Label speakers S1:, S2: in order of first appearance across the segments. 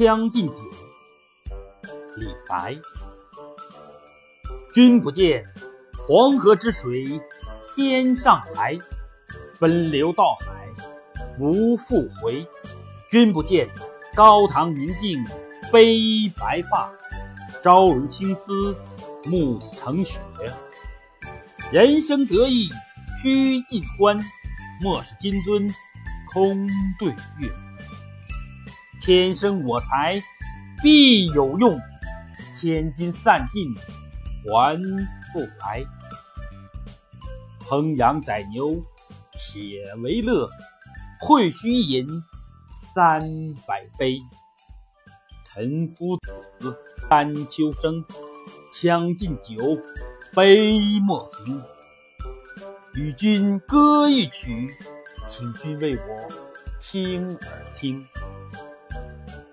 S1: 将进酒》李白。君不见，黄河之水天上来，奔流到海不复回。君不见，高堂明镜悲白发，朝如青丝暮成雪。人生得意须尽欢，莫使金樽空对月。天生我材必有用，千金散尽还复来。烹羊宰牛且为乐，会须饮三百杯。岑夫子，丹丘生，将进酒，杯莫停。与君歌一曲，请君为我倾耳听。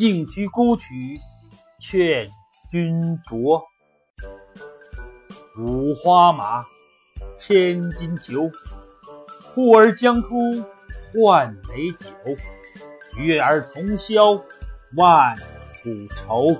S1: 径须沽取劝君酌。五花马，千金裘，呼儿将出换美酒。与尔同销万古愁。